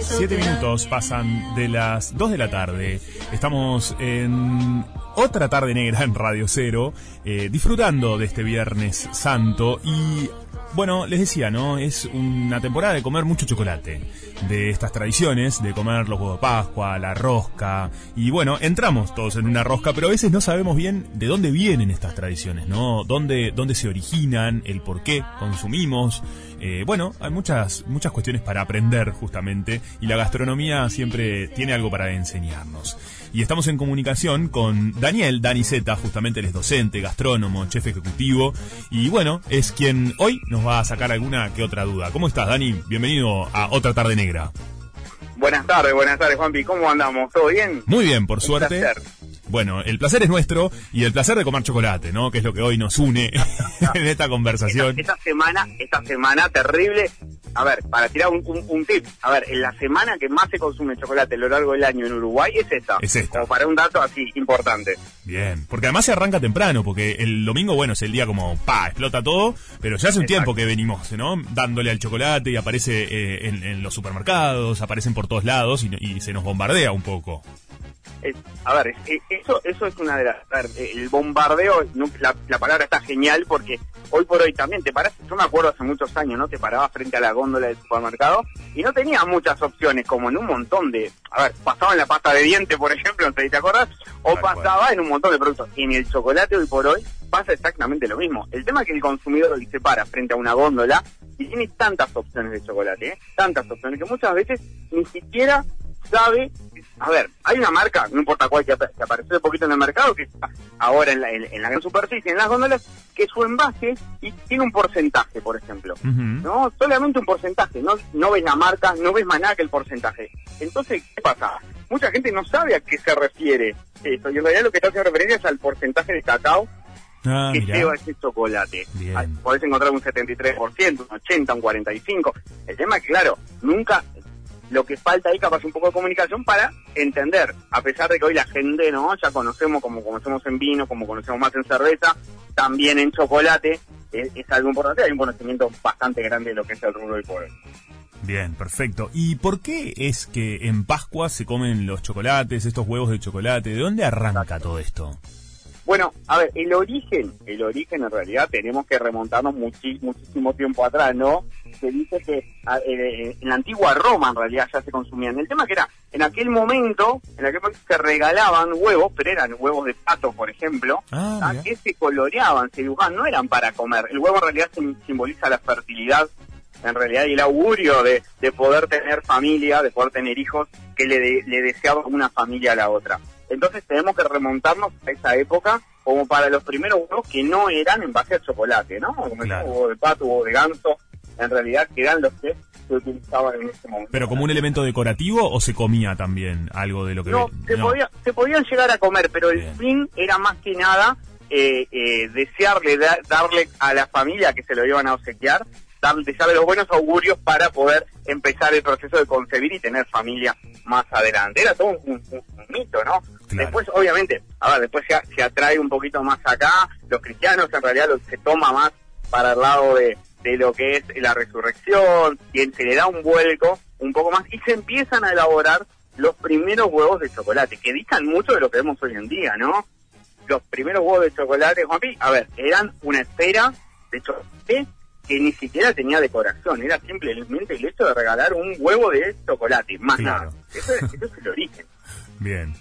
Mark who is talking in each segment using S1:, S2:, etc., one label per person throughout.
S1: Siete minutos pasan de las dos de la tarde. Estamos en otra tarde negra en Radio Cero, eh, disfrutando de este Viernes Santo y bueno, les decía, ¿no? Es una temporada de comer mucho chocolate, de estas tradiciones, de comer los huevos de Pascua, la rosca, y bueno, entramos todos en una rosca, pero a veces no sabemos bien de dónde vienen estas tradiciones, ¿no? Dónde, dónde se originan, el por qué consumimos. Eh, bueno, hay muchas, muchas cuestiones para aprender justamente, y la gastronomía siempre tiene algo para enseñarnos. Y estamos en comunicación con Daniel, Dani Zeta, justamente él es docente, gastrónomo, chef ejecutivo, y bueno, es quien hoy nos va a sacar alguna que otra duda. ¿Cómo estás, Dani? Bienvenido a Otra Tarde Negra.
S2: Buenas tardes, buenas tardes, Juanpi. ¿Cómo andamos? ¿Todo bien?
S1: Muy bien, por suerte. Bueno, el placer es nuestro y el placer de comer chocolate, ¿no? Que es lo que hoy nos une en esta conversación.
S2: Esta, semana, esta semana terrible. A ver, para tirar un, tip. A ver, en la semana que más se consume chocolate a lo largo del año en Uruguay es esta.
S1: Es esta.
S2: Como para un dato así importante.
S1: Bien, porque además se arranca temprano, porque el domingo, bueno, es el día como, pa, explota todo, pero ya hace un tiempo que venimos, ¿no? Dándole al chocolate y aparece eh, en, los supermercados, aparecen por todos lados y se nos bombardea un poco
S2: a ver, eso eso es una de las... el bombardeo, la, palabra está genial porque hoy por hoy también te paras, yo me acuerdo hace muchos años, ¿no? Te parabas frente a la góndola del supermercado y no tenías muchas opciones, como en un montón de... A ver, pasaba en la pasta de diente, por ejemplo, no te acordás, o pasaba en un montón de productos. En el chocolate hoy por hoy pasa exactamente lo mismo. El tema es que el consumidor se para frente a una góndola y tiene tantas opciones de chocolate, ¿eh? tantas opciones, que muchas veces ni siquiera sabe, a ver, hay una marca, no importa cuál, que, apareció un poquito en el mercado, que está ahora en la, en, la gran superficie, en las góndolas, que su envase y tiene un porcentaje, por ejemplo. No, solamente un porcentaje, no, no ves la marca, no ves más nada que el porcentaje. Entonces, ¿qué pasa? Mucha gente no sabe a qué se refiere esto, y en realidad lo que está haciendo referencia es al porcentaje de cacao ah, que lleva ese chocolate. Podés encontrar un 73%, un 80%, un 45%. El tema es que, claro, nunca lo que falta ahí capaz un poco de comunicación para entender, a pesar de que hoy la gente, ¿no? Ya conocemos como conocemos en vino, como conocemos más en cerveza, también en chocolate, es, algo importante, hay un conocimiento bastante grande de lo que es el rubro del poder.
S1: Bien, perfecto. ¿Y por qué es que en Pascua se comen los chocolates, estos huevos de chocolate? ¿De dónde arranca todo esto?
S2: Bueno, a ver, el origen, el origen en realidad tenemos que remontarnos muchísimo tiempo atrás, ¿no? Se dice que eh, en la antigua Roma en realidad ya se consumían. El tema que era, en aquel momento, en aquel momento se regalaban huevos, pero eran huevos de pato, por ejemplo, ah, que se coloreaban, se dibujaban, no eran para comer. El huevo en realidad simboliza la fertilidad en realidad y el augurio de, poder tener familia, de poder tener hijos, que le, le deseaba una familia a la otra. Entonces tenemos que remontarnos a esa época como para los primeros huevos que no eran en base al chocolate, ¿no? Como el huevo de pato, huevo de ganso, en realidad que eran los que se utilizaban en ese momento.
S1: ¿Pero como un elemento decorativo o se comía también algo de lo que...
S2: No, se, Podía, se podían llegar a comer, pero el fin era más que nada eh, eh, desearle, darle a la familia que se lo iban a obsequiar, darle, los buenos augurios para poder empezar el proceso de concebir y tener familia más adelante. Era todo un, mito, ¿no? Después, obviamente, a ver, después se, atrae un poquito más acá, los cristianos en realidad lo, se toma más para el lado de, de lo que es la resurrección, y se le da un vuelco un poco más y se empiezan a elaborar los primeros huevos de chocolate, que dictan mucho de lo que vemos hoy en día, ¿no? Los primeros huevos de chocolate, Juanpi, a ver, eran una esfera de chocolate que ni siquiera tenía decoración, era simplemente el hecho de regalar un huevo de chocolate, más nada. Eso es, el origen.
S1: Bien.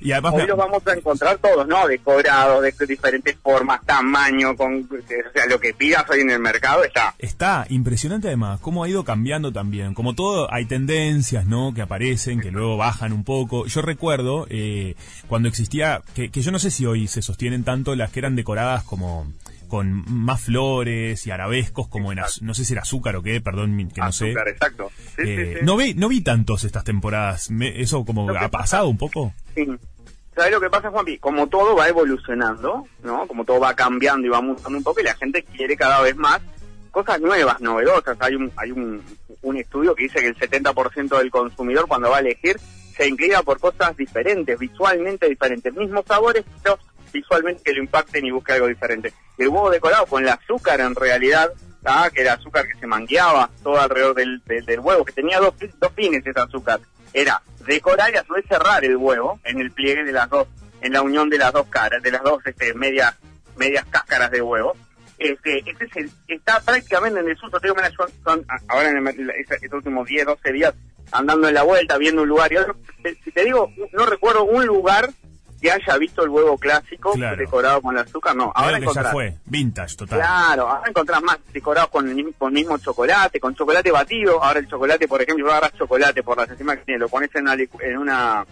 S2: Y además Hoy los vamos a encontrar todos, ¿no? Decorados, de diferentes formas, tamaño, con, o sea, lo que pidas hoy en el mercado está.
S1: Está impresionante además, cómo ha ido cambiando también. Como todo, hay tendencias, ¿no? Que aparecen, que luego bajan un poco. Yo recuerdo eh, cuando existía, que, que yo no sé si hoy se sostienen tanto las que eran decoradas como con más flores y arabescos como en no sé si era azúcar o qué, perdón que no sé.
S2: exacto.
S1: Eh, no vi no vi tantos estas temporadas. eso como ha pasado un poco.
S2: Sí. ¿Sabes lo que pasa, Juanpi? Como todo va evolucionando, ¿no? Como todo va cambiando y va mutando un poco y la gente quiere cada vez más cosas nuevas, novedosas. Hay un hay un, un estudio que dice que el 70% del consumidor cuando va a elegir se inclina por cosas diferentes, visualmente diferentes, mismos sabores, pero visualmente que lo impacten y busque algo diferente. El huevo decorado con el azúcar en realidad ¿ah? que era azúcar que se mangueaba todo alrededor del, del, huevo, que tenía dos, dos fines ese azúcar. Era decorar y a su vez cerrar el huevo en el pliegue de las dos, en la unión de las dos caras, de las dos este, medias, medias cáscaras de huevo. Este, este es está prácticamente en el susto. Te digo, son, ahora en estos últimos 10, 12 días andando en la vuelta, viendo un lugar. Y otro, si te digo, no recuerdo un lugar que haya visto el huevo clásico decorado con el azúcar, no.
S1: Ahora que ya fue, vintage total.
S2: Claro, ahora encontrás más decorados con el mismo, mismo chocolate, con chocolate batido. Ahora el chocolate, por ejemplo, agarras chocolate por las encima que tiene, lo pones en una, en una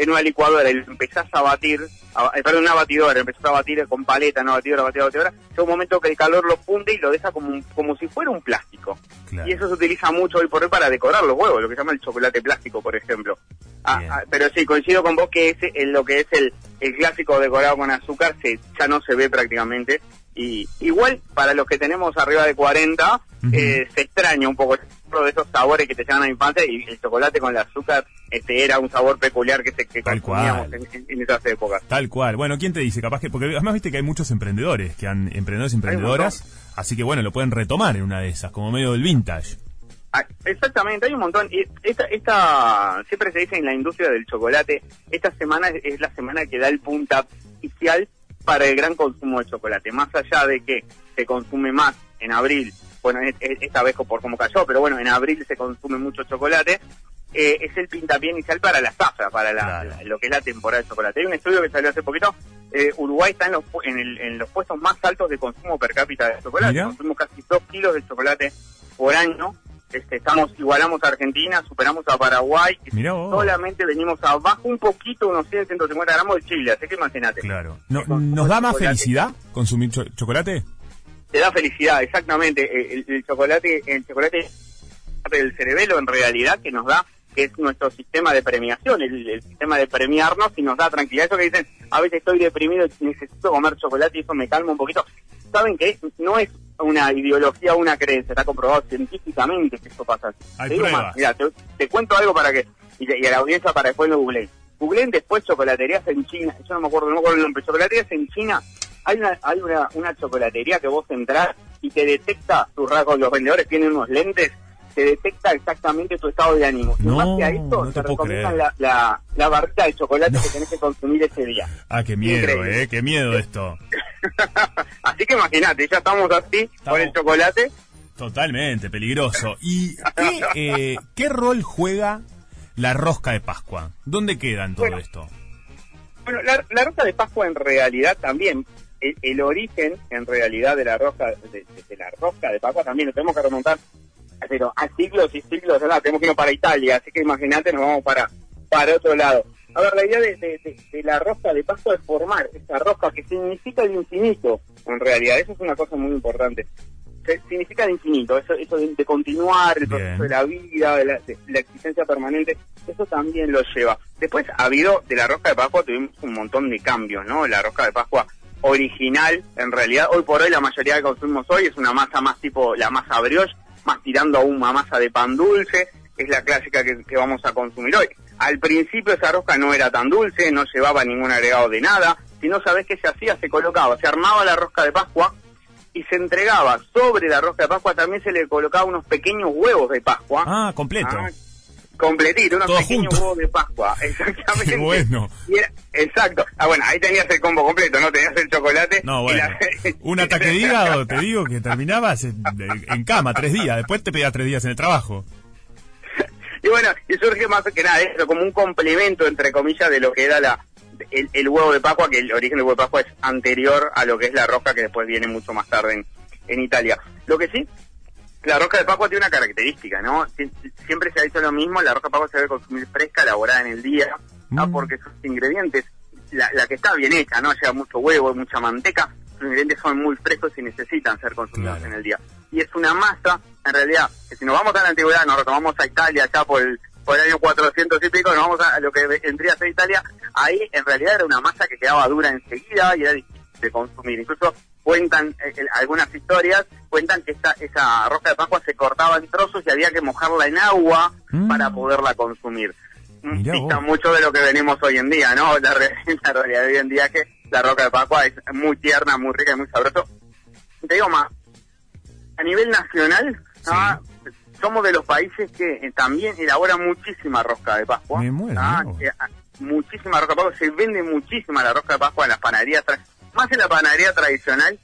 S2: en una licuadora y lo empezás a batir, a, eh, perdón, una batidora, empezás a batir con paleta, no batidora, batidora, batidora, llega un momento que el calor lo funde y lo deja como, como si fuera un plástico. Y eso se utiliza mucho hoy por hoy para decorar los huevos, lo que se llama el chocolate plástico, por ejemplo. Ah, ah, pero sí, coincido con vos que ese, en lo que es el, el clásico decorado con azúcar se, ya no se ve prácticamente. Y igual, para los que tenemos arriba de 40, eh, se extraña un poco de esos sabores que te llevan a la infancia y el chocolate con el azúcar este era un sabor peculiar que se que
S1: Tal
S2: cual. En, esas épocas.
S1: Tal cual. Bueno, ¿quién te dice? Capaz que porque además viste que hay muchos emprendedores que han emprendedores y emprendedoras, así que bueno, lo pueden retomar en una de esas como medio del vintage.
S2: Ah, exactamente, hay un montón. Y esta, esta, siempre se dice en la industria del chocolate, esta semana es, la semana que da el punta oficial para el gran consumo de chocolate. Más allá de que se consume más en abril bueno, esta vez por cómo cayó, pero bueno, en abril se consume mucho chocolate, eh, es el pintapié inicial para la zafra, para lo que es la temporada de chocolate. Hay un estudio que salió hace poquito, eh, Uruguay está en los, en, los puestos más altos de consumo per cápita de chocolate, consumimos casi 2 kilos de chocolate por año, este, estamos igualamos a Argentina, superamos a Paraguay, solamente venimos abajo un poquito, unos 100, 150 gramos de Chile, así que imagínate.
S1: Claro. ¿Nos da más felicidad consumir chocolate?
S2: te da felicidad, exactamente. Eh, el, chocolate, el chocolate del cerebelo en realidad que nos da, que es nuestro sistema de premiación, el, sistema de premiarnos y nos da tranquilidad. Eso que dicen, a veces estoy deprimido y necesito comer chocolate y eso me calma un poquito. Saben que no es una ideología o una creencia, está comprobado científicamente que eso pasa
S1: te, digo más,
S2: mira, te, cuento algo para que, y, a la audiencia para después lo googleen. Googleen después chocolaterías en China, yo no me acuerdo, no me acuerdo el nombre, chocolaterías en China hay una, hay una, una chocolatería que vos entras y te detecta tus rasgos, los vendedores tienen unos lentes, te detecta exactamente tu estado de ánimo.
S1: No,
S2: y
S1: más que a esto, te, recomiendan
S2: la, la, la, barrita de chocolate que tenés que consumir ese día.
S1: Ah, qué miedo, eh, qué miedo esto.
S2: así que imagínate, ya estamos así con el chocolate.
S1: Totalmente, peligroso. ¿Y qué, eh, qué rol juega la rosca de Pascua? ¿Dónde queda en todo esto?
S2: Bueno, la, la, rosca de Pascua en realidad también el, origen en realidad de la rosca de, la rosca de Pascua también lo tenemos que remontar pero a siglos y siglos ¿verdad? tenemos que ir para Italia así que imagínate nos vamos para para otro lado a ver la idea de, la rosca de Pascua es formar esa rosca que significa el infinito en realidad eso es una cosa muy importante significa el infinito, eso, eso de, continuar el proceso de la vida, de la, existencia permanente, eso también lo lleva. Después ha habido, de la rosca de Pascua tuvimos un montón de cambios, ¿no? La rosca de Pascua original, en realidad hoy por hoy la mayoría que consumimos hoy es una masa más tipo la masa brioche, más tirando a una masa de pan dulce, es la clásica que, vamos a consumir hoy. Al principio esa rosca no era tan dulce, no llevaba ningún agregado de nada, si no sabes qué se hacía, se colocaba, se armaba la rosca de Pascua y se entregaba sobre la rosca de Pascua, también se le colocaba unos pequeños huevos de Pascua.
S1: Ah, completo. Ah,
S2: completito, unos pequeños huevos de Pascua, exactamente.
S1: bueno.
S2: exacto. Ah, bueno, ahí tenías el combo completo, ¿no? Tenías el chocolate.
S1: No, bueno. Un ataque de hígado, te digo que terminabas en, cama tres días, después te pedías tres días en el trabajo.
S2: Y bueno, y surge más que nada eso, como un complemento, entre comillas, de lo que era la el, huevo de Pascua, que el origen del huevo de Pascua es anterior a lo que es la rosca, que después viene mucho más tarde en, en Italia. Lo que sí la rosca de Pascua tiene una característica, ¿no? Siempre se ha dicho lo mismo, la rosca de Pascua se debe consumir fresca, elaborada en el día, ¿no? Mm. porque sus ingredientes, la, que está bien hecha, ¿no? Lleva mucho huevo, mucha manteca, sus ingredientes son muy frescos y necesitan ser consumidos en el día. Y es una masa, en realidad, que si nos vamos a la antigüedad, nos retomamos a Italia ya por el, por el año 400 y pico, nos vamos a lo que vendría a ser Italia, ahí en realidad era una masa que quedaba dura enseguida y era difícil de consumir. Incluso cuentan eh, algunas historias, cuentan que esta, esa rosca de Pascua se cortaba en trozos y había que mojarla en agua mm. para poderla consumir. Dista mucho de lo que venimos hoy en día, ¿no? La, realidad de hoy en día es que la roca de Pascua es muy tierna, muy rica y muy sabrosa. Te digo más, nivel nacional, ¿ah? somos de los países que eh, también elaboran muchísima rosca de Pascua.
S1: Me muero,
S2: ¿ah? Eh, ah, muchísima rosca de Pascua, se vende muchísima la rosca de Pascua en las panaderías, más en la panadería tradicional,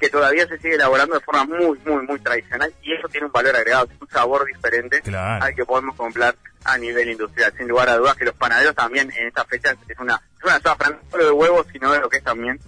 S2: que todavía se sigue elaborando de forma muy, muy, muy tradicional, y eso tiene un valor agregado, un sabor diferente
S1: Claro.
S2: al que podemos comprar a nivel industrial. Sin lugar a dudas que los panaderos también en esta fecha es una, es una no solo de huevos, sino de lo que es también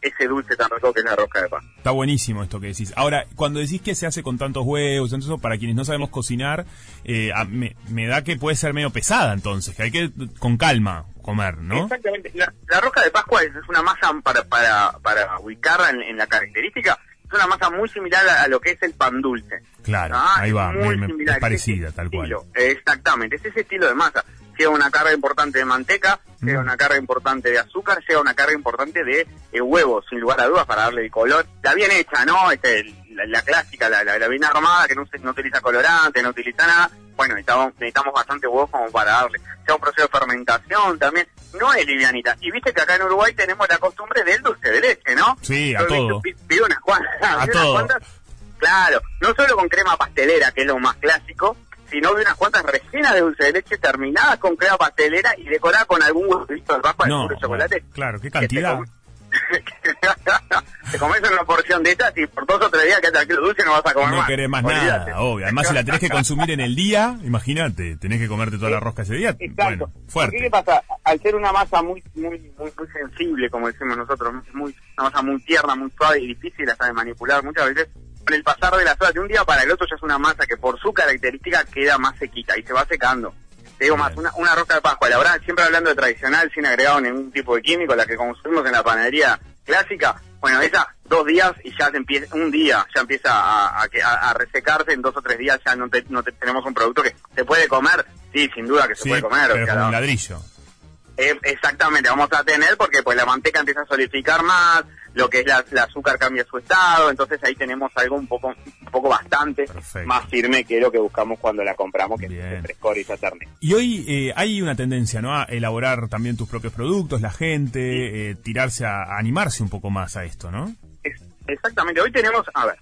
S2: ese dulce tan rico que es la rosca de Pascua.
S1: Está buenísimo esto que decís. Ahora, cuando decís que se hace con tantos huevos, entonces para quienes no sabemos cocinar, eh, a- me, me da que puede ser medio pesada entonces, que hay que con calma comer, ¿no?
S2: Exactamente. La, la rosca de Pascua es, es una masa para, para, para ubicarla en, en la característica. Es una masa muy similar a, a lo que es el pan dulce.
S1: Claro,
S2: Ah,
S1: ahí va,
S2: muy
S1: me- me-
S2: similar,
S1: es parecida, tal cual.
S2: estilo. Exactamente, es ese estilo de masa. Lleva una carga importante de manteca, lleva
S1: Mm.
S2: una carga importante de azúcar, lleva una carga importante de eh, huevos, sin lugar a dudas, para darle el color. La bien hecha, ¿no? Este, la, la clásica, la, la, la bien armada, que no, se- no utiliza colorante, no utiliza nada. Bueno, necesitamos, necesitamos bastante huevos como para darle. Lleva un proceso de fermentación también. No es livianita. Y viste que acá en Uruguay tenemos la costumbre del dulce de leche, ¿no?
S1: Sí, a todo.
S2: pi- Pido unas cuantas.
S1: A
S2: unas
S1: todo.
S2: cuantas Claro, no solo con crema pastelera, que es lo más clásico, sino de unas cuantas rellenas de dulce de leche terminadas con crema pastelera y decoradas con algún huevito de de
S1: No,
S2: puro chocolate.
S1: bueno, claro, qué cantidad.
S2: te comes una porción de estas y por dos o tres días que te aquel dulce no vas a comer
S1: No
S2: más.
S1: querés más
S2: Olvídate.
S1: nada, obvio. Además, si la tenés que consumir en el día, imagínate, tenés que comerte toda la rosca ese día.
S2: Exacto.
S1: Bueno, fuerte.
S2: ¿Qué pasa? Al ser una masa muy, muy, muy, muy sensible, como decimos nosotros, muy, una masa muy tierna, muy suave y difícil hasta de manipular muchas veces, con el pasar de las horas de un día para el otro ya es una masa que por su característica queda más sequita y se va secando. Te digo más, una, una rosca de Pascua, la verdad, siempre hablando de tradicional, sin agregado ningún tipo de químico, la que consumimos en la panadería clásica, bueno, esa dos días y ya se empieza, un día ya empieza a, a, resecarse, en dos o tres días ya no, te- no te- tenemos un producto que se puede comer, sí, sin duda que se
S1: Sí,
S2: puede comer. o
S1: pero
S2: sea,
S1: como un
S2: la-
S1: ladrillo.
S2: Eh, exactamente, vamos a tener porque pues la manteca empieza a solidificar más, lo que es la, azúcar cambia su estado, entonces ahí tenemos algo un poco un poco bastante
S1: Perfecto.
S2: más firme que lo que buscamos cuando la compramos, que
S1: Bien.
S2: es el frescor y Saturni.
S1: Y hoy eh, hay una tendencia, ¿no? A elaborar también tus propios productos, la gente, eh, tirarse a, a animarse un poco más a esto, ¿no?
S2: Es- exactamente, hoy tenemos, a ver,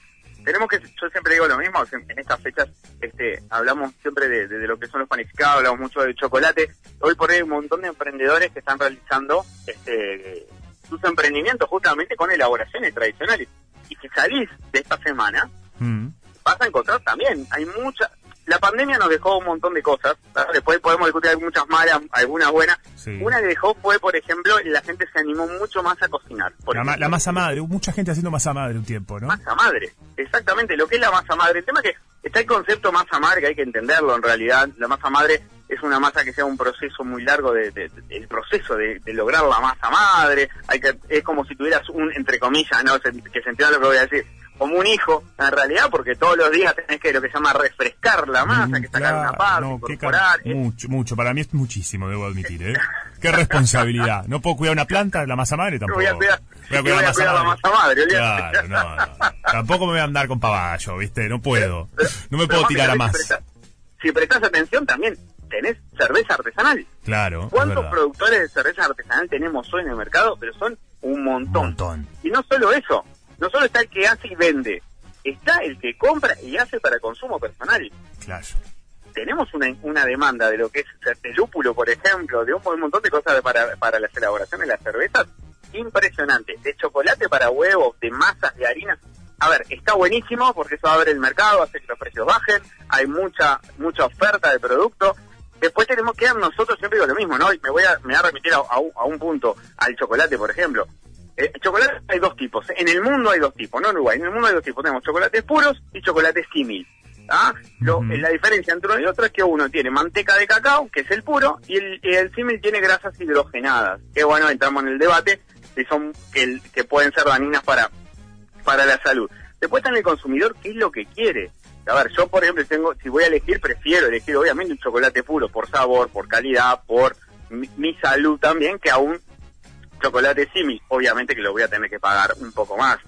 S2: tenemos que, yo siempre digo lo mismo, en estas fechas este, hablamos siempre de, de- de lo que son los panificados, hablamos mucho del chocolate, hoy por hoy hay un montón de emprendedores que están realizando este, sus emprendimientos justamente con elaboraciones tradicionales. Y si salís de esta semana,
S1: Mm.
S2: vas a encontrar también, hay mucha... La pandemia nos dejó un montón de cosas, ¿verdad? después podemos discutir muchas malas, algunas buenas.
S1: Sí.
S2: Una que dejó fue, por ejemplo, la gente se animó mucho más a cocinar. Por
S1: La, ma- la masa madre, mucha gente haciendo masa madre un tiempo, ¿no?
S2: masa madre. Exactamente, lo que es la masa madre. El tema es que está el concepto masa madre, que hay que entenderlo en realidad. La masa madre es una masa que sea un proceso muy largo, de, de- de- el proceso de, de lograr la masa madre. hay que Es como si tuvieras un, entre comillas, ¿no? Se- que se entienda lo que voy a decir, como un hijo, en realidad, porque todos los días tenés que lo que se llama refrescar la masa,
S1: Mm,
S2: que sacar
S1: claro,
S2: una parte,
S1: no,
S2: incorporar.
S1: mucho, mucho. Para mí es muchísimo, debo admitir, ¿eh? Qué responsabilidad. No puedo cuidar una planta, la masa madre tampoco.
S2: Voy a cuidar-
S1: Voy a
S2: voy a cuidar la masa madre.
S1: Claro, no, no. Tampoco me voy a andar con paballo, ¿viste? No puedo. No me puedo tirar a más.
S2: Si prestás, si prestás atención, también tenés cerveza artesanal.
S1: Claro.
S2: ¿Cuántos productores de cerveza artesanal tenemos hoy en el mercado? Pero son un montón.
S1: Un montón.
S2: Y no solo eso, no solo está el que hace y vende, está el que compra y hace para consumo personal.
S1: Claro.
S2: Tenemos una, una demanda de lo que es el lúpulo, por ejemplo, de un, un montón de cosas para, para las elaboraciones de las cervezas, impresionante. De chocolate para huevos, de masas, de harina. A ver, está buenísimo porque eso abre el mercado, hace que los precios bajen, hay mucha mucha oferta de producto. Después tenemos que dar nosotros, siempre digo lo mismo, ¿no? Y me voy a, me voy a remitir a, a un punto, al chocolate, por ejemplo. Eh, chocolate hay dos tipos. En el mundo hay dos tipos, no en Uruguay. En el mundo hay dos tipos. Tenemos chocolates puros y chocolates símil. ¿ah? Lo-. La diferencia entre uno y otro es que uno tiene manteca de cacao, que es el puro, y el, y el símil tiene grasas hidrogenadas. Que bueno, entramos en el debate si son que, que pueden ser dañinas para, para la salud. Después está en el consumidor, qué es lo que quiere. A ver, yo por ejemplo tengo, si voy a elegir, prefiero elegir obviamente un chocolate puro por sabor, por calidad, por mi, mi salud también, que a un chocolate símil. Obviamente que lo voy a tener que pagar un poco más.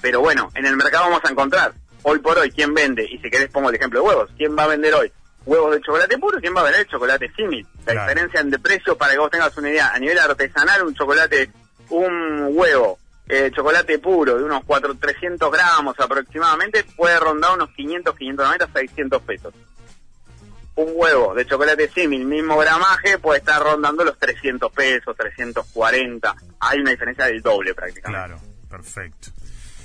S2: Pero bueno, en el mercado vamos a encontrar, hoy por hoy, quién vende, y si querés pongo el ejemplo de huevos, quién va a vender hoy huevos de chocolate puro quién va a vender chocolate símil. La
S1: Claro.
S2: diferencia en de precio, para que vos tengas una idea, a nivel artesanal, un chocolate, un huevo eh, chocolate puro de unos 4, 300 gramos aproximadamente puede rondar unos 500, 590, 600 pesos. Un huevo de chocolate símil, mismo gramaje, puede estar rondando los 300 pesos, 340. Hay una diferencia del doble prácticamente.
S1: Claro, perfecto.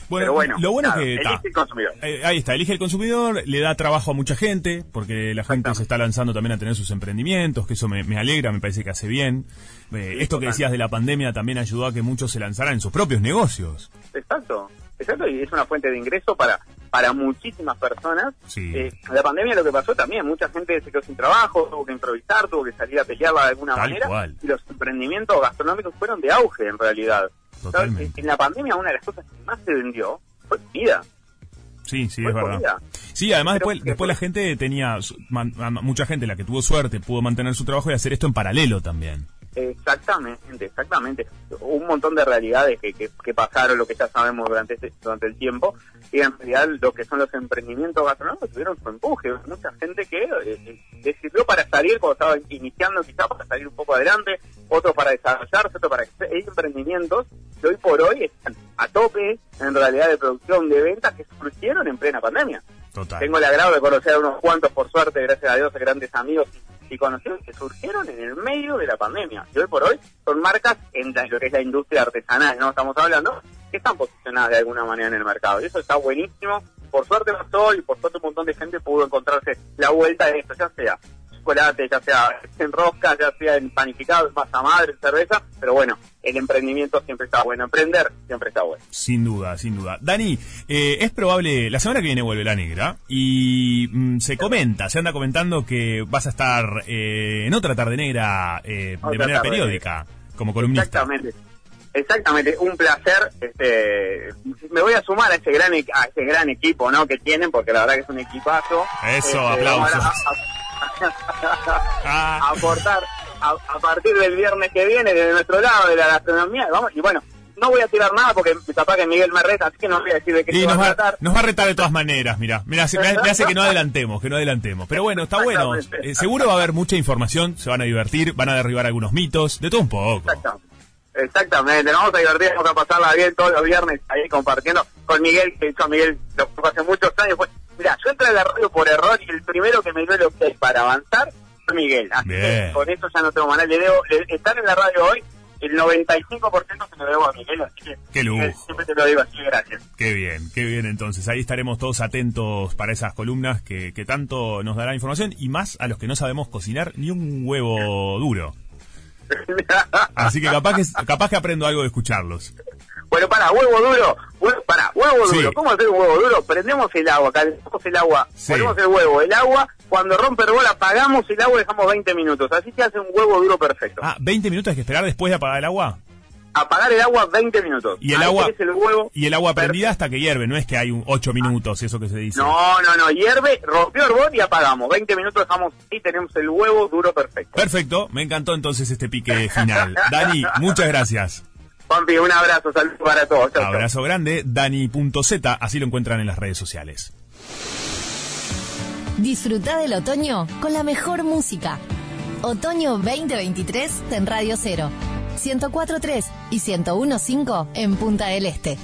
S2: Bueno, bueno,
S1: lo bueno
S2: claro,
S1: es que
S2: elige el consumidor.
S1: eh, ahí está, elige el consumidor, le da trabajo a mucha gente, porque la gente se está lanzando también a tener sus emprendimientos, que eso me, me alegra, me parece que hace bien. Eh, esto que decías de la pandemia también ayudó a que muchos se lanzaran en sus propios negocios.
S2: Exacto, exacto, y es una fuente de ingreso para para muchísimas personas.
S1: Sí.
S2: Eh, la pandemia lo que pasó también, mucha gente se quedó sin trabajo, tuvo que improvisar, tuvo que salir a pelearla de alguna
S1: Tal
S2: manera,
S1: cual.
S2: y los emprendimientos gastronómicos fueron de auge en realidad.
S1: Totalmente.
S2: En la pandemia una de las cosas que más se vendió fue comida.
S1: Sí, sí, es verdad.
S2: comida.
S1: Sí, además
S2: Pero
S1: después, después la gente tenía, man- mucha gente, la que tuvo suerte, pudo mantener su trabajo y hacer esto en paralelo también.
S2: Exactamente, exactamente. Un montón de realidades que, que, que pasaron, lo que ya sabemos durante este, durante el tiempo, y en realidad lo que son los emprendimientos gastronómicos tuvieron su empuje. Mucha gente que eh, le sirvió para salir cuando estaba iniciando, quizás para salir un poco adelante, otros para desarrollarse, otros para. Hay emprendimientos que hoy por hoy están a tope, en realidad, de producción, de ventas, que surgieron en plena pandemia. Tengo el agrado de conocer a unos cuantos, por suerte, gracias a Dios, grandes amigos y conocidos que surgieron en el medio de la pandemia. Y hoy por hoy son marcas en lo que es la industria artesanal, ¿no? Estamos hablando, que están posicionadas de alguna manera en el mercado. Y eso está buenísimo. Por suerte pasó y por suerte un montón de gente pudo encontrarse la vuelta de esto, ya sea chocolate, ya sea en rosca, ya sea en panificado, en masa madre, cerveza. Pero bueno, el emprendimiento siempre está bueno. Emprender siempre está bueno.
S1: Sin duda, sin duda. Dani, eh, es probable, la semana que viene vuelve la negra y mm, se comenta, se anda comentando que vas a estar eh, en otra tarde negra eh, de manera periódica, como columnista.
S2: Exactamente. Exactamente, un placer. Este, me voy a sumar a ese gran e- a ese gran equipo, ¿no? Que tienen, porque la verdad que es un equipazo.
S1: Eso,
S2: Este,
S1: aplausos.
S2: vamos a- a-. a aportar a, a partir del viernes que viene desde nuestro lado de la gastronomía. Vamos y bueno, no voy a tirar nada porque capaz que Miguel me reta, así que no voy a decir de qué
S1: Y nos
S2: va a
S1: va,
S2: tratar.
S1: nos va a retar de todas maneras, mira. Mira, se- me, me hace que no adelantemos, que no adelantemos. Pero bueno, está bueno. Eh, seguro va a haber mucha información, se van a divertir, van a derribar algunos mitos, de todo un poco.
S2: Exactamente. Exactamente, nos vamos a divertir, vamos a pasarla bien todos los viernes ahí compartiendo con Miguel, que a Miguel lo hace muchos años. Pues, mira, yo entré a la radio por error y el primero que me dio hay para avanzar fue Miguel. Así
S1: Bien.
S2: que con eso ya no tengo manera. Le debo, le- estar en la radio hoy, el 95% se lo debo a Miguel, así que
S1: Qué lujo.
S2: Siempre te lo digo así, gracias.
S1: Qué bien, qué bien entonces. Ahí estaremos todos atentos para esas columnas que, que tanto nos dará información y más a los que no sabemos cocinar ni un huevo duro. Así que capaz que, capaz que aprendo algo de escucharlos.
S2: Bueno, para, huevo duro, huevo, para, huevo
S1: Sí.
S2: duro. ¿Cómo hacer un huevo duro? Prendemos el agua, calentamos el agua,
S1: Sí.
S2: ponemos el huevo, el agua, cuando rompe el bol apagamos el agua y dejamos 20 minutos. Así se hace un huevo duro perfecto.
S1: Ah, 20 minutos hay que esperar después de apagar el agua.
S2: Apagar el agua 20 minutos.
S1: Y el
S2: Ahí
S1: agua
S2: el huevo.
S1: y el agua prendida hasta que hierve, no es que hay un 8 minutos, eso que se dice.
S2: No, no, no, hierve, rompió el bol y apagamos. 20 minutos dejamos y tenemos el huevo duro perfecto.
S1: Perfecto, me encantó entonces este pique final. Dani, muchas gracias.
S2: Juanpi, un abrazo, saludos para todos. Chau, chau.
S1: Abrazo grande, Dani.z, así lo encuentran en las redes sociales.
S3: Disfruta del otoño con la mejor música. Otoño 2023 en Radio Cero. 104.3 y 101.5 en Punta del Este.